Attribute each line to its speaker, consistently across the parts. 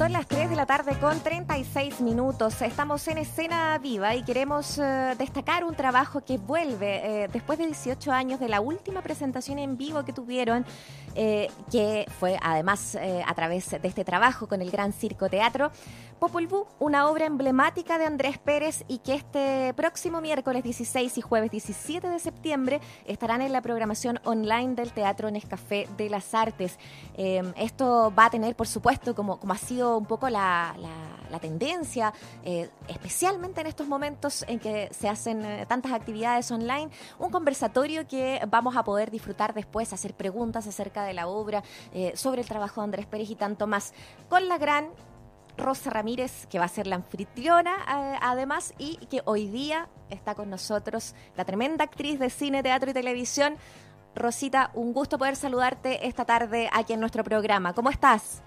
Speaker 1: Son las 3 de la tarde con 36 minutos. Estamos en escena viva y queremos eh, destacar un trabajo que vuelve eh, después de 18 años de la última presentación en vivo que tuvieron, eh, que fue además a través de este trabajo con el Gran Circo Teatro. Popol Vuh, una obra emblemática de Andrés Pérez y que este próximo miércoles 16 y jueves 17 de septiembre estarán en la programación online del Teatro Nescafé de las Artes. esto va a tener, por supuesto, como, como ha sido un poco la, tendencia, eh, especialmente en estos momentos en que se hacen eh, tantas actividades online, un conversatorio que vamos a poder disfrutar después, hacer preguntas acerca de la obra, eh, sobre el trabajo de Andrés Pérez y tanto más, con la gran Rosa Ramírez, que va a ser la anfitriona además y que hoy día está con nosotros, la tremenda actriz de cine, teatro y televisión. Rosita, un gusto poder saludarte esta tarde aquí en nuestro programa. ¿Cómo estás?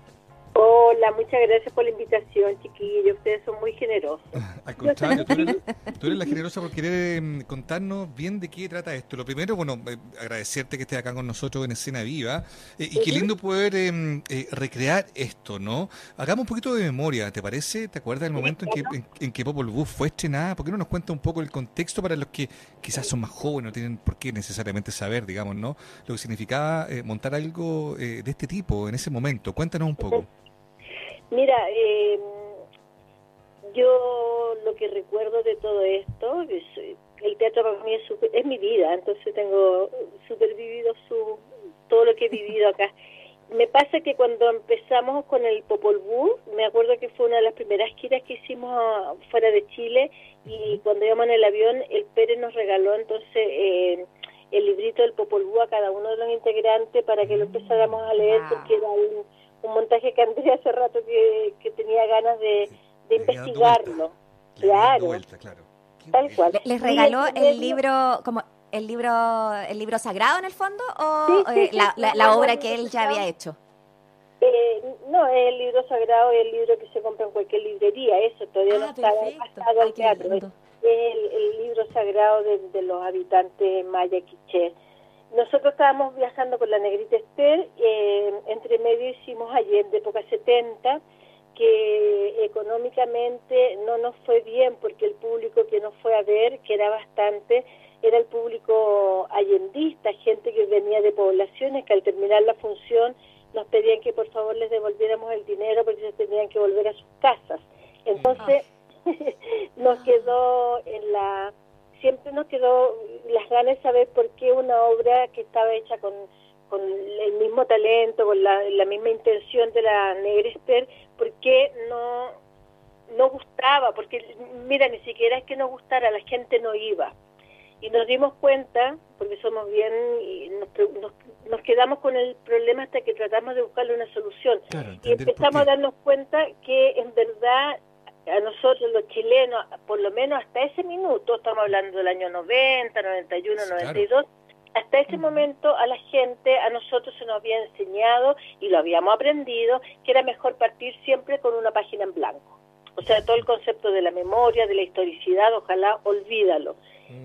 Speaker 2: Hola, muchas gracias por la invitación, chiquillos. Ustedes son muy generosos.
Speaker 3: Al contrario, tú eres, la generosa por querer em, contarnos bien de qué trata esto. Lo primero, bueno, eh, agradecerte que estés acá con nosotros en Escena Viva. Eh, y qué lindo poder em, eh, recrear esto, ¿no? Hagamos un poquito de memoria, ¿te parece? ¿Te acuerdas del momento en que, en, que Popol Vuh fue estrenada? ¿Por qué no nos cuenta un poco el contexto para los que quizás son más jóvenes, no tienen por qué necesariamente saber, digamos, ¿no? Lo que significaba montar algo de este tipo en ese momento. Cuéntanos un poco.
Speaker 2: Mira, eh, yo lo que recuerdo de todo esto, es, el teatro para mí es, mi vida, entonces tengo supervivido su, todo lo que he vivido acá. Me pasa que cuando empezamos con el Popol Vuh, me acuerdo que fue una de las primeras giras que hicimos fuera de Chile y cuando íbamos en el avión, el Pérez nos regaló entonces eh, el librito del Popol Vuh a cada uno de los integrantes para que lo empezáramos a leer porque era un un montaje que Andrea hace rato que, tenía ganas de, investigarlo. Claro.
Speaker 1: Tal cual. ¿Les regaló el libro como el libro el libro sagrado en el fondo o eh, la, obra que él ya había hecho?
Speaker 2: Eh, no, el libro sagrado es el libro que se compra en cualquier librería, eso todavía no ah, está pasado al teatro. Es el, libro sagrado de, los habitantes maya quiché. Nosotros estábamos viajando con la negrita Esther, eh, entre medio hicimos ayer de época 70, que económicamente no nos fue bien porque el público que nos fue a ver, que era bastante, era el público allendista, gente que venía de poblaciones que al terminar la función nos pedían que por favor les devolviéramos el dinero porque se tenían que volver a sus casas. Entonces nos quedó en la siempre nos quedó las ganas de saber por qué una obra que estaba hecha con, con el mismo talento, con la, misma intención de la Negrester, por qué no, no gustaba, porque mira, ni siquiera es que no gustara, la gente no iba. Y nos dimos cuenta, porque somos bien, y nos, nos, quedamos con el problema hasta que tratamos de buscarle una solución. y empezamos a darnos cuenta que en verdad a nosotros los chilenos, por lo menos hasta ese minuto, estamos hablando del año 90, 91, 92, hasta ese momento a la gente, a nosotros se nos había enseñado y lo habíamos aprendido, que era mejor partir siempre con una página en blanco. O sea, todo el concepto de la memoria, de la historicidad, ojalá olvídalo.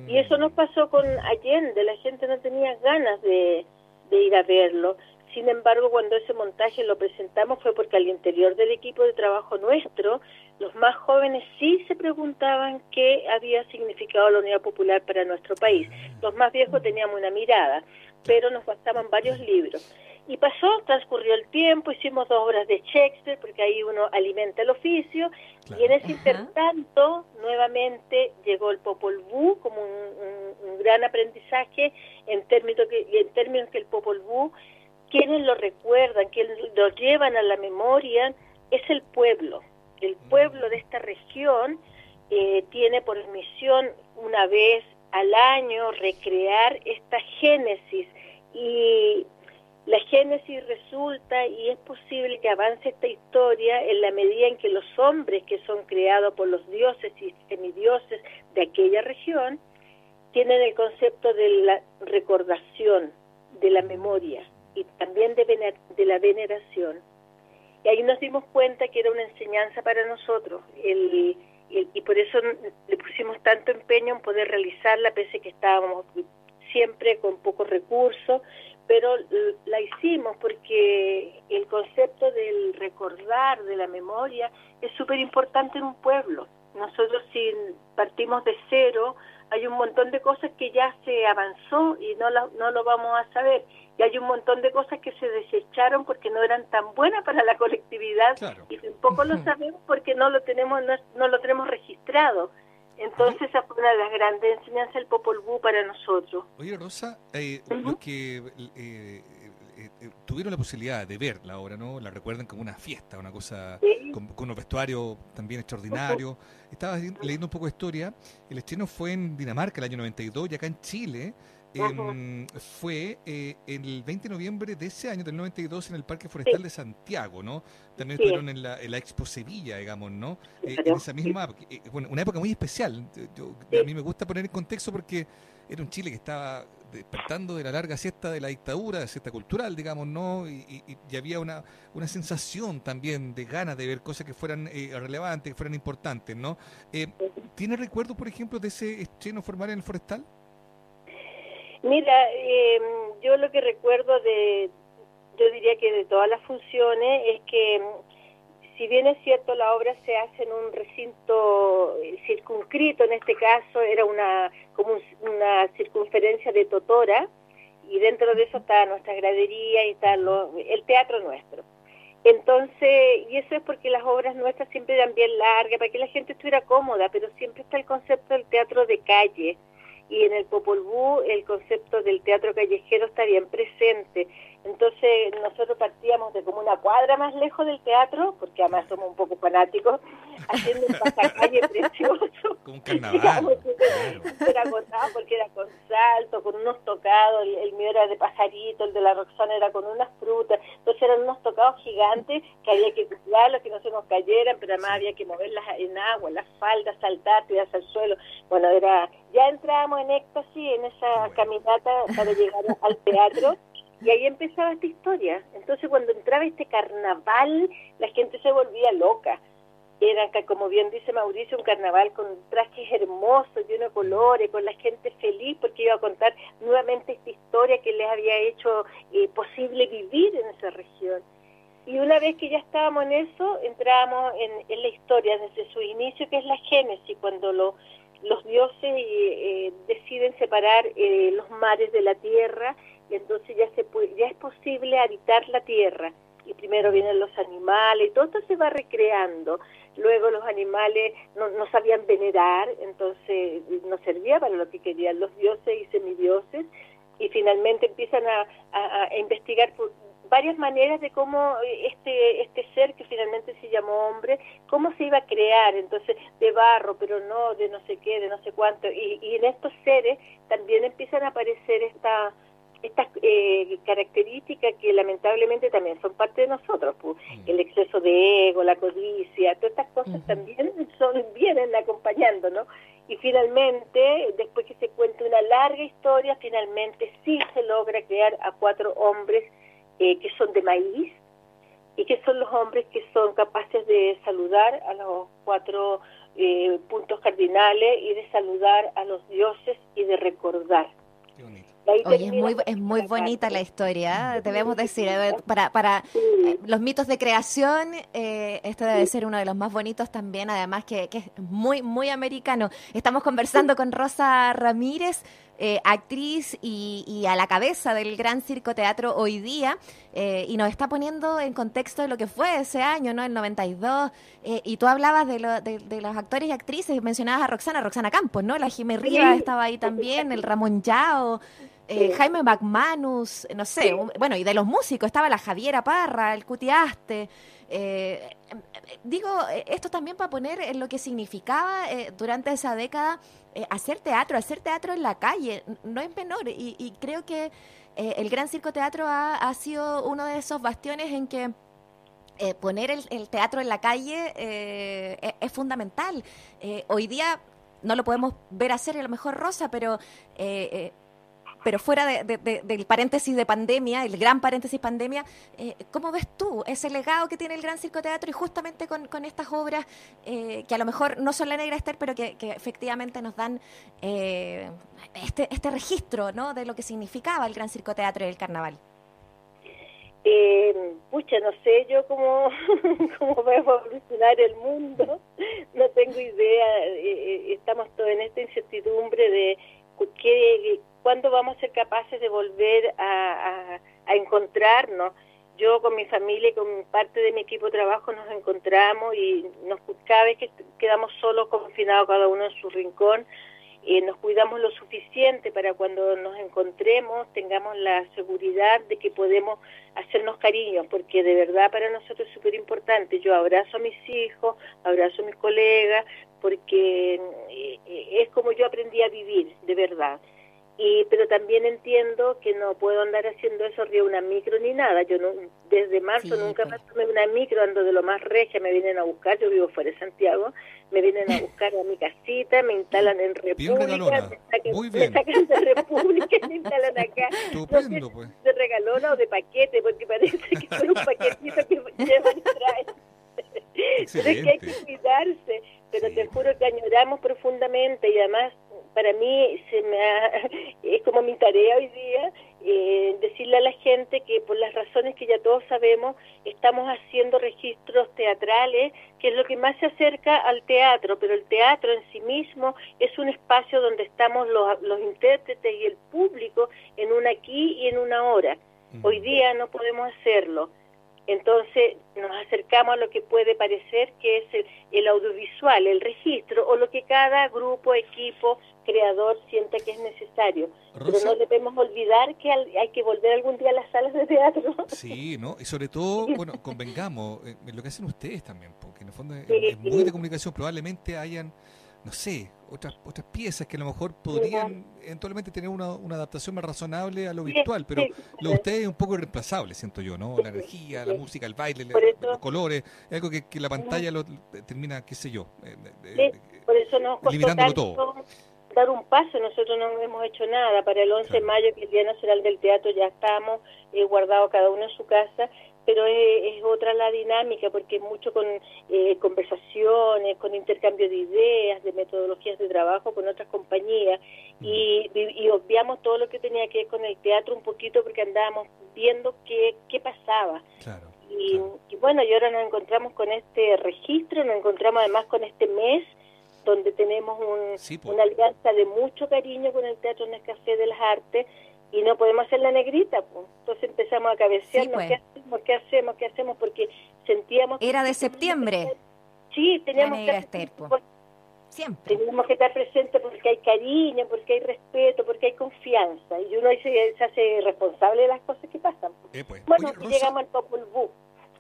Speaker 2: Y eso nos pasó con Allende, la gente no tenía ganas de, de ir a verlo. Sin embargo, cuando ese montaje lo presentamos fue porque al interior del equipo de trabajo nuestro los más jóvenes sí se preguntaban qué había significado la unidad popular para nuestro país. Los más viejos teníamos una mirada, pero nos bastaban varios libros. Y pasó, transcurrió el tiempo, hicimos dos obras de Shakespeare, porque ahí uno alimenta el oficio, y en ese intertanto, nuevamente llegó el Popol Vuh como un, gran aprendizaje en términos, que, en términos que el Popol Vuh, quienes lo recuerdan, quienes lo llevan a la memoria, es el pueblo. El pueblo de esta región eh, tiene por misión una vez al año recrear esta génesis. Y la génesis resulta y es posible que avance esta historia en la medida en que los hombres que son creados por los dioses y semidioses de aquella región tienen el concepto de la recordación, de la memoria y también de, de la veneración. Y ahí nos dimos cuenta que era una enseñanza para nosotros el, y por eso le pusimos tanto empeño en poder realizarla, pese que estábamos siempre con pocos recursos, pero la hicimos porque el concepto del recordar, de la memoria, es súper importante en un pueblo. Nosotros si partimos de cero, hay un montón de cosas que ya se avanzó y no lo, no lo vamos a saber. Y hay un montón de cosas que se desecharon porque no eran tan buenas para la colectividad y tampoco lo sabemos porque no lo tenemos no, lo tenemos registrado. Entonces esa fue una de las grandes enseñanzas del Popol Vuh para nosotros.
Speaker 3: Oye Rosa, eh, los que eh, eh, tuvieron la posibilidad de ver la obra, ¿no? La recuerdan como una fiesta, una cosa con, unos vestuarios también extraordinarios. Estaba leyendo un poco de historia. El estreno fue en Dinamarca el año 92 y acá en Chile eh, fue eh, el 20 de noviembre de ese año, del 92, en el Parque Forestal de Santiago, ¿no? También estuvieron en la, en la, Expo Sevilla, digamos, ¿no? Eh, en esa misma, eh, bueno, una época muy especial. A mí me gusta poner en contexto porque era un Chile que estaba despertando de la larga siesta de la dictadura, de siesta cultural, digamos, ¿no? Y, y, había una, una sensación también de ganas de ver cosas que fueran relevantes, que fueran importantes, ¿no? ¿Tiene recuerdo, por ejemplo, de ese estreno formal en el Forestal?
Speaker 2: Mira, eh, yo lo que recuerdo de, yo diría que de todas las funciones es que si bien es cierto la obra se hace en un recinto eh, circunscrito, en este caso era una como una circunferencia de Totora y dentro de eso está nuestra gradería y está el teatro nuestro. Entonces, y eso es porque las obras nuestras siempre eran bien largas, para que la gente estuviera cómoda, pero siempre está el concepto del teatro de calle, y en el Popol Vuh el concepto del teatro callejero bien presente. Entonces nosotros partíamos de como una cuadra más lejos del teatro, porque además somos un poco fanáticos, haciendo un pasacalle precioso.
Speaker 3: Como un carnaval.
Speaker 2: Era agotado porque era con salto, con unos tocados, el, mío era de pajarito, el de la Roxana era con unas frutas, entonces eran unos tocados gigantes que había que cuidarlos, que no se nos cayeran, pero además había que moverlas en agua, las faldas, saltar, tirarse al suelo. Bueno, era ya entrábamos en éxtasis en esa caminata para llegar al teatro y ahí empezaba esta historia. Entonces cuando entraba este carnaval, la gente se volvía loca. Era, como bien dice Mauricio, un carnaval con trajes hermosos, lleno de colores, con la gente feliz porque iba a contar nuevamente esta historia que les había hecho eh, posible vivir en esa región. Y una vez que ya estábamos en eso, entrábamos en, en la historia desde su inicio, que es la génesis, cuando lo, los dioses eh, deciden separar eh, los mares de la tierra y entonces ya se ya es posible habitar la tierra y primero vienen los animales, todo esto se va recreando. Luego los animales no, no sabían venerar, entonces no servía para lo que querían los dioses y semidioses, y finalmente empiezan a, a, a investigar varias maneras de cómo eh, este este ser que finalmente se llamó hombre, cómo se iba a crear, entonces de barro, pero no de no sé qué, de no sé cuánto, y, y en estos seres también empiezan a aparecer esta, estas eh, características que lamentablemente también son parte de nosotros, pues, el exceso de ego, la codicia, todas estas cosas también son vienen acompañando, ¿no? Y finalmente, después que se cuenta una larga historia, finalmente sí se logra crear a cuatro hombres eh, que son de maíz y que son los hombres que son capaces de saludar a los cuatro eh, puntos cardinales y de saludar a los dioses y de recordar.
Speaker 1: Oye, es muy, es muy bonita la historia, debemos decir. Eh, para, para los mitos de creación, eh, este debe ser uno de los más bonitos también, además que, que es muy, muy americano. Estamos conversando con Rosa Ramírez, eh, actriz y, a la cabeza del Gran Circo Teatro hoy día, eh, y nos está poniendo en contexto de lo que fue ese año, ¿no? El 92, eh, y tú hablabas de, de, los actores y actrices, mencionabas a Roxana, Roxana Campos, ¿no? La Jimé Rivas estaba ahí también, el Ramón Yao. Jaime McManus, no sé, bueno, y de los músicos estaba la Javiera Parra, el Cutiaste. digo, esto también para poner en lo que significaba durante esa década eh, hacer teatro, hacer teatro en la calle, no es menor. Y, creo que eh, el Gran Circo Teatro ha, sido uno de esos bastiones en que eh, poner el, teatro en la calle es, es, fundamental. hoy día no lo podemos ver hacer a lo mejor Rosa, pero pero fuera del paréntesis de pandemia, el gran paréntesis pandemia, eh, ¿cómo ves tú ese legado que tiene el Gran Circo Teatro y justamente con, estas obras eh, que a lo mejor no son la Negra Esther, pero que, efectivamente nos dan eh, este, este registro ¿no? de lo que significaba el Gran Circo Teatro y el carnaval?
Speaker 2: Eh, pucha, no sé yo cómo, cómo va a evolucionar el mundo, no tengo idea, estamos todos en esta incertidumbre de qué, cuándo vamos a ser capaces de volver a, encontrarnos. Yo con mi familia y con parte de mi equipo de trabajo nos encontramos y nos, cada vez que quedamos solos, confinados cada uno en su rincón, eh, nos cuidamos lo suficiente para cuando nos encontremos tengamos la seguridad de que podemos hacernos cariño, porque de verdad para nosotros es súper importante. Yo abrazo a mis hijos, abrazo a mis colegas, porque eh, eh, es como yo aprendí a vivir, verdad y pero también entiendo que no puedo andar haciendo eso arriba una micro ni nada yo no, desde marzo nunca pues. más tomé una micro ando de lo más regia me vienen a buscar yo vivo fuera de Santiago me vienen a buscar a mi casita me instalan en República me sacan, Muy bien. me sacan de República y me instalan acá Estupendo, pues. de regalona o de paquete porque parece que es un paquetito que llevan trae pero es que hay que cuidarse pero te juro que añoramos profundamente y además para mí se me es como mi tarea hoy día eh, decirle a la gente que por las razones que ya todos sabemos estamos haciendo registros teatrales que es lo que más se acerca al teatro pero el teatro en sí mismo es un espacio donde estamos los, los intérpretes y el público en una aquí y en una hora. Hoy día no podemos hacerlo entonces nos acercamos a lo que puede parecer que es el, audiovisual, el registro o lo que cada grupo, equipo, creador sienta que es necesario. Pero no debemos olvidar que hay que volver algún día a las salas de teatro.
Speaker 3: Sí, ¿no? Y sobre todo, bueno, convengamos, eh, lo que hacen ustedes también, porque en el fondo es, muy de comunicación, probablemente hayan, no sé, otras otras piezas que a lo mejor podrían eventualmente tener una, una, adaptación más razonable a lo virtual, pero lo de ustedes es un poco irreemplazable, siento yo, ¿no? La energía, la música, el baile, los colores, es algo que, que la pantalla lo termina, qué sé yo,
Speaker 2: eh, por eso nos limitándolo todo dar un paso, nosotros no hemos hecho nada. Para el 11 de mayo, que es el Día Nacional del Teatro, ya estamos eh, guardados cada uno en su casa, pero es, otra la dinámica porque es mucho con eh, conversaciones, con intercambio de ideas, de metodologías de trabajo con otras compañías y, obviamos todo lo que tenía que ver con el teatro un poquito porque andábamos viendo qué, qué pasaba. y, y, bueno, y ahora nos encontramos con este registro, nos encontramos además con este mes donde tenemos un, una alianza de mucho cariño con el Teatro Nescafé de las Artes y no podemos hacer la negrita, pues. Entonces empezamos a cabecearnos, pues. ¿qué hacemos? ¿Qué hacemos? ¿Qué hacemos? Porque sentíamos...
Speaker 1: Era de septiembre.
Speaker 2: Sí, teníamos que... Estar, Siempre. Teníamos que estar presentes porque hay cariño, porque hay respeto, porque hay confianza. Y uno se, se hace responsable de las cosas que pasan. Eh, pues. Bueno, llegamos al Popol Vuh.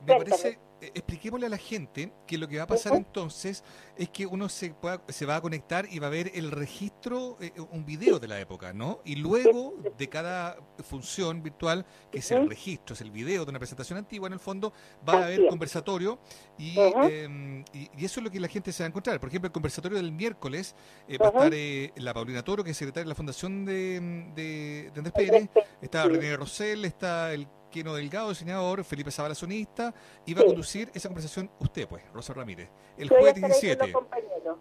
Speaker 3: Me parece, expliquémosle a la gente que lo que va a pasar entonces es que uno se, se va a conectar y va a ver el registro, eh, un video de la época, ¿no? Y luego de cada función virtual, que es el registro, es el video de una presentación antigua, en el fondo va a haber conversatorio em, y, y, eso es lo que la gente se va a encontrar. Por ejemplo, el conversatorio del miércoles eh, va a estar la Paulina Toro, que es secretaria de la Fundación de, de, Andrés Pérez, está René Rosell, está el Queno Delgado, diseñador, Felipe Zavala, sonista, y va a conducir esa conversación usted, pues, Rosa Ramírez, el jueves 17.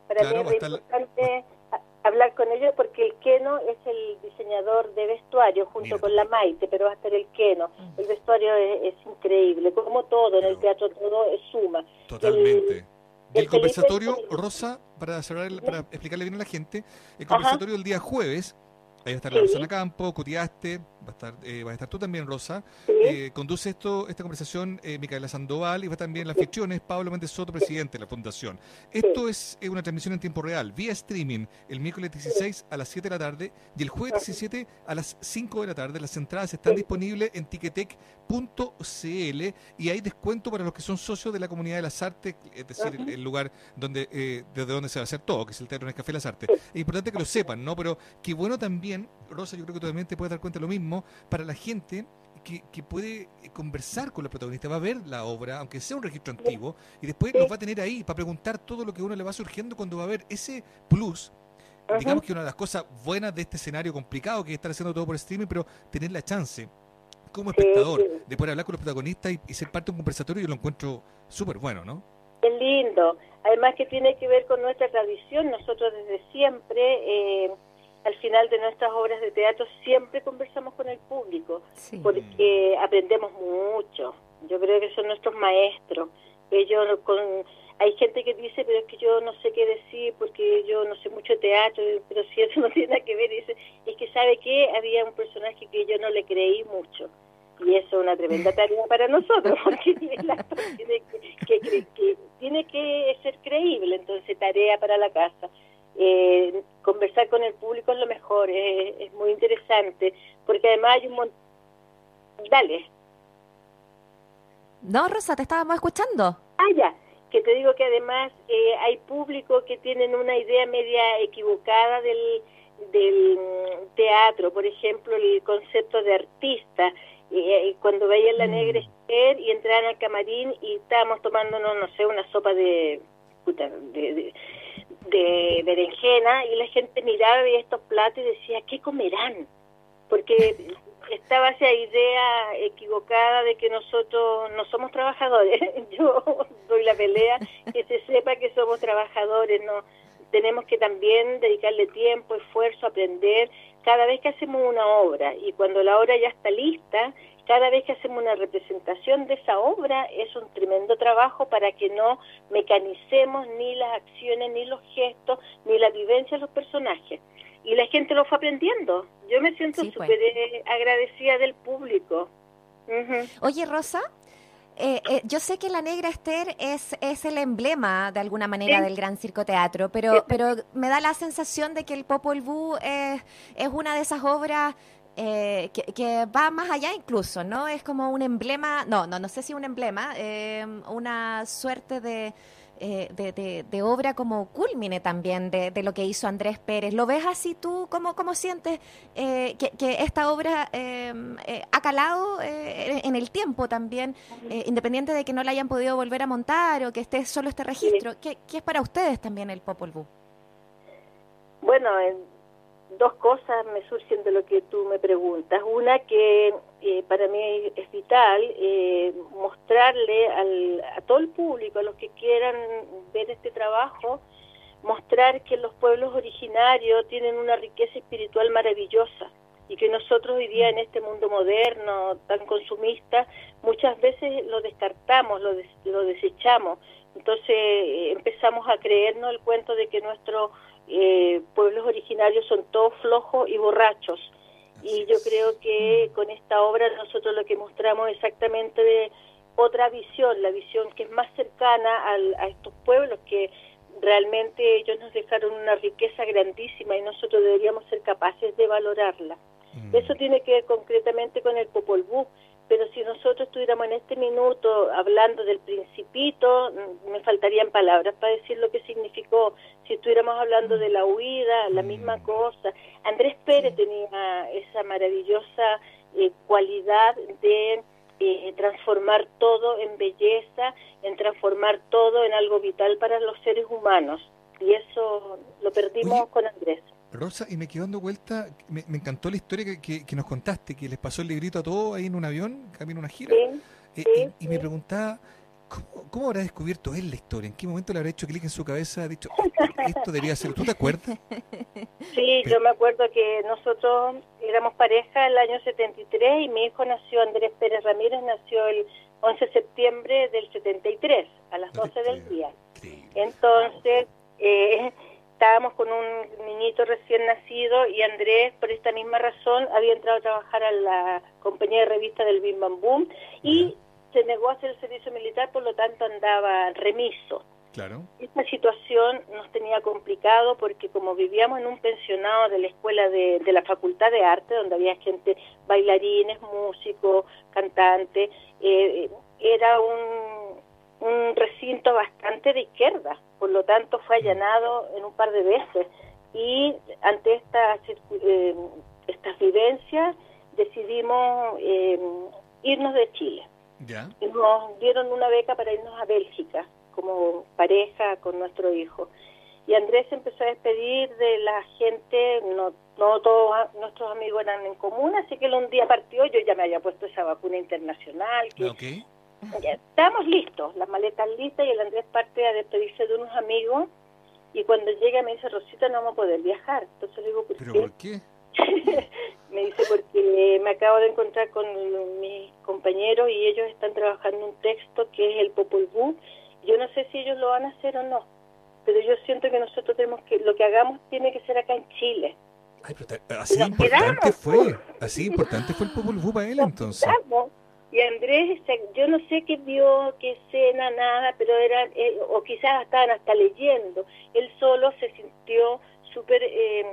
Speaker 2: Para mí es importante hablar con ellos porque el Keno es el diseñador de vestuario junto con la Maite, pero va a estar el Keno. Mm. El vestuario es, increíble, como todo, en el teatro todo es suma.
Speaker 3: Totalmente. El, el, conversatorio, Rosa, para, cerrar, para explicarle bien a la gente, el conversatorio del día jueves Ahí va a estar la Rosana Campo, Cutiaste, va a estar, eh, a estar tú también, Rosa. Eh, conduce esto, esta conversación eh, Micaela Sandoval y va también la es Pablo Méndez Soto, presidente de la Fundación. Esto es una transmisión en tiempo real, vía streaming, el miércoles 16 a las 7 de la tarde y el jueves 17 a las 5 de la tarde. Las entradas están disponibles en ticketek.cl y hay descuento para los que son socios de la comunidad de las artes, es decir, el, lugar donde desde donde se va a hacer todo, que es el Teatro Café Las Artes. Es importante que lo sepan, ¿no? Pero qué bueno también Rosa, yo creo que tú también te puedes dar cuenta de lo mismo, para la gente que, que, puede conversar con los protagonistas, va a ver la obra, aunque sea un registro antiguo, y después lo va a tener ahí para preguntar todo lo que a uno le va surgiendo cuando va a ver ese plus digamos que una de las cosas buenas de este escenario complicado que es estar haciendo todo por streaming, pero tener la chance como espectador de poder hablar con los protagonistas y, ser parte de un conversatorio, yo lo encuentro súper bueno, ¿no?
Speaker 2: Es lindo. Además que tiene que ver con nuestra tradición. Nosotros desde siempre, eh, de nuestras obras de teatro, siempre conversamos con el público, porque aprendemos mucho. Yo creo que son nuestros maestros. Ellos con hay gente que dice, pero es que yo no sé qué decir porque yo no sé mucho teatro, pero si eso no tiene nada que ver, dice, es que sabe que había un personaje que yo no le creí mucho. Y eso es una tremenda tarea para nosotros, porque el actor tiene que, tiene que ser creíble, entonces tarea para la casa. Eh, conversar con el público es lo mejor, es, muy interesante, porque además hay un montón... Dale.
Speaker 1: No, Rosa, te estábamos escuchando.
Speaker 2: Ah, ya que te digo que además eh, hay público que tienen una idea media equivocada del, del mm, teatro, por ejemplo, el concepto de artista. Eh, cuando veían la mm. negra y entraban al camarín y estábamos tomándonos, no sé, una sopa de, de, de, berenjena y la gente miraba y estos platos y decía, ¿qué comerán? Porque estaba esa idea equivocada de que nosotros no somos trabajadores. Yo doy la pelea que se sepa que somos trabajadores, no tenemos que también dedicarle tiempo, esfuerzo, aprender cada vez que hacemos una obra y cuando la obra ya está lista, cada vez que hacemos una representación de esa obra es un tremendo trabajo para que no mecanicemos ni las acciones, ni los gestos, ni la vivencia de los personajes y la gente lo fue aprendiendo. Yo me siento pues. súper eh, agradecida del público.
Speaker 1: Oye, Rosa, eh, eh, yo sé que la Negra Esther es, es el emblema de alguna manera del Gran Circo Teatro, pero, pero me da la sensación de que el Popol Vuh es, es una de esas obras que, que, va más allá incluso, ¿no? Es como un emblema, no, no, no sé si un emblema, una suerte de eh, de, de, obra como culmine también de, lo que hizo Andrés Pérez. ¿Lo ves así tú? ¿Cómo, cómo sientes eh, que, esta obra em, eh, ha calado en el tiempo también, independiente de que no la hayan podido volver a montar o que esté solo este registro? ¿Qué, ¿Qué, es para ustedes también el Popol Vuh?
Speaker 2: Bueno, dos cosas me surgen de lo que tú me preguntas. Una que eh, para mí es vital eh, mostrarle al, a todo el público, a los que quieran ver este trabajo, mostrar que los pueblos originarios tienen una riqueza espiritual maravillosa y que nosotros hoy día en este mundo moderno, tan consumista, muchas veces lo descartamos, lo, lo desechamos. Entonces eh, empezamos a creernos el cuento de que nuestro eh, pueblos originarios son todos flojos y borrachos. Y yo creo que con esta obra nosotros lo que mostramos exactamente de otra visión, la visión que es más cercana a estos pueblos que realmente ellos nos dejaron una riqueza grandísima y nosotros deberíamos ser capaces de valorarla. Mm. Eso tiene que ver concretamente con el Popol Vuh, pero si nosotros estuviéramos en este minuto hablando del principito, mm, me faltarían palabras para decir lo que significó. Si estuviéramos hablando de la huida, la misma mm. cosa. Andrés Pérez tenía esa maravillosa eh, cualidad de eh, transformar todo en belleza, en transformar todo en algo vital para los seres humanos. Y eso lo perdimos con Andrés.
Speaker 3: Rosa, y me quedo dando vuelta, me, encantó la historia que, que, nos contaste, que les pasó el librito a todos ahí en un avión, camino a una gira. Eh, y, me preguntaba, ¿cómo, habrá descubierto él la historia? ¿En qué momento le habrá hecho clic en su cabeza? Ha dicho, esto debería ser. ¿Tú te acuerdas?
Speaker 2: Sí, yo me acuerdo que nosotros éramos pareja el año 73 y mi hijo nació, Andrés Pérez Ramírez, nació el 11 de septiembre del 73, a las 12 del día. Entonces, eh, estábamos con un niñito recién nacido y Andrés, por esta misma razón, había entrado a trabajar a la compañía de revista del Bim Bam Boom y se negó a hacer el servicio militar, por lo tanto andaba remiso.
Speaker 3: Claro.
Speaker 2: Esta situación nos tenía complicado porque como vivíamos en un pensionado de la escuela de, de la Facultad de Arte, donde había gente, bailarines, músicos, cantantes, eh, era un, un recinto bastante de izquierda, por lo tanto fue allanado en un par de veces y ante estas eh, estas vivencias decidimos eh, irnos de Chile. Y nos dieron una beca para irnos a Bélgica como pareja con nuestro hijo. y Andrés empezó a despedir de la gente, no, no todos nuestros amigos eran en común, así que él un día partió, yo ya me había puesto esa vacuna internacional. Que, estábamos listos, las maletas listas y el Andrés parte a despedirse de unos amigos y cuando llega me dice, Rosita, no vamos a poder viajar. Entonces le digo, ¿por
Speaker 3: ¿Pero
Speaker 2: qué?
Speaker 3: por qué?
Speaker 2: me dice, porque me acabo de encontrar con mis compañeros y ellos están trabajando un texto que es el Popol Vuh. Yo no sé si ellos lo van a hacer o no, pero yo siento que nosotros tenemos que, lo que hagamos tiene que ser acá en Chile.
Speaker 3: Ay, pero así importante fue, así importante fue el Popol Vuh para él entonces.
Speaker 2: Y Andrés, yo no sé qué vio, qué escena, nada, pero eran, eh, o quizás estaban hasta leyendo. Él solo se sintió súper eh,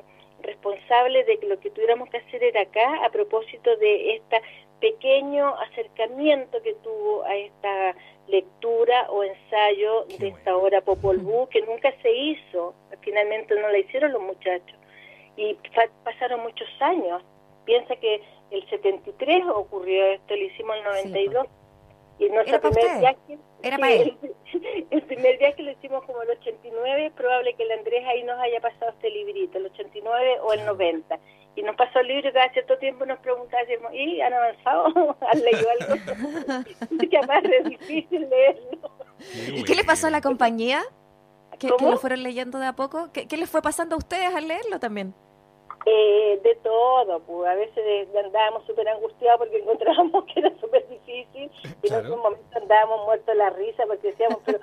Speaker 2: responsable de que lo que tuviéramos que hacer era acá, a propósito de este pequeño acercamiento que tuvo a esta lectura o ensayo de esta obra Popol Vuh, que nunca se hizo, finalmente no la hicieron los muchachos. Y pasaron muchos años. Piensa que el 73 ocurrió esto, lo hicimos el 92. Y nuestro primer viaje,
Speaker 1: Era para él.
Speaker 2: El, primer viaje lo hicimos como el 89, es probable que el Andrés ahí nos haya pasado este librito, el 89 o el 90. Y nos pasó el libro y cada cierto tiempo nos preguntábamos, ¿y han avanzado? ¿Han leído algo? que además es difícil leerlo.
Speaker 1: ¿Y qué le pasó a la compañía? ¿Que, que, lo fueron leyendo de a poco? ¿Qué, ¿Qué les fue pasando a ustedes al leerlo también?
Speaker 2: Eh, de todo, pues a veces andábamos súper angustiados porque encontrábamos que era súper difícil y en algún momento andábamos muertos de la risa porque decíamos, pero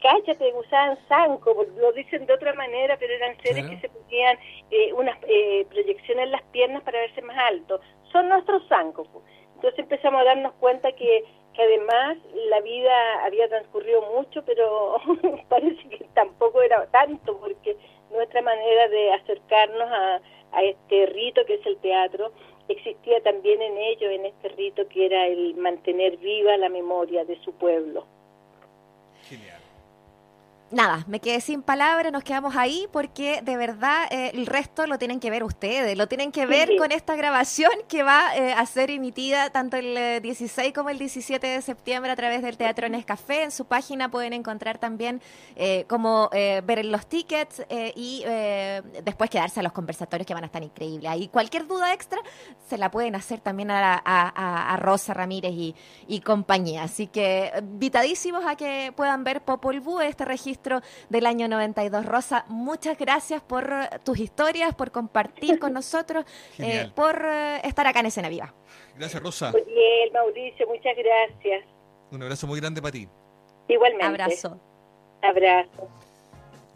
Speaker 2: cállate, usaban zanco, lo dicen de otra manera, pero eran seres que se ponían eh, unas eh, proyecciones en las piernas para verse más altos. Son nuestros zancos. Pues. Entonces empezamos a darnos cuenta que, que además la vida había transcurrido mucho, pero parece que tampoco era tanto porque nuestra manera de acercarnos a a este rito que es el teatro, existía también en ello, en este rito que era el mantener viva la memoria de su pueblo.
Speaker 1: Nada, me quedé sin palabras, nos quedamos ahí porque de verdad eh, el resto lo tienen que ver ustedes, lo tienen que ver con esta grabación que va eh, a ser emitida tanto el 16 eh, como el 17 de septiembre a través del Teatro Nescafé. En su página pueden encontrar también cómo ver los tickets y después quedarse a los conversatorios que van a estar increíbles. Ahí cualquier duda extra se la pueden hacer también a, Rosa Ramírez y, y, compañía. Así que invitadísimos a que puedan ver Popol Vuh, este registro del año 92. Rosa, muchas gracias por tus historias, por compartir con nosotros, eh, por eh, estar acá en Escena Viva.
Speaker 3: Gracias, Rosa.
Speaker 2: Muy bien, Mauricio, muchas gracias.
Speaker 3: Un abrazo muy grande para ti.
Speaker 2: Igualmente.
Speaker 1: Abrazo.
Speaker 2: Abrazo.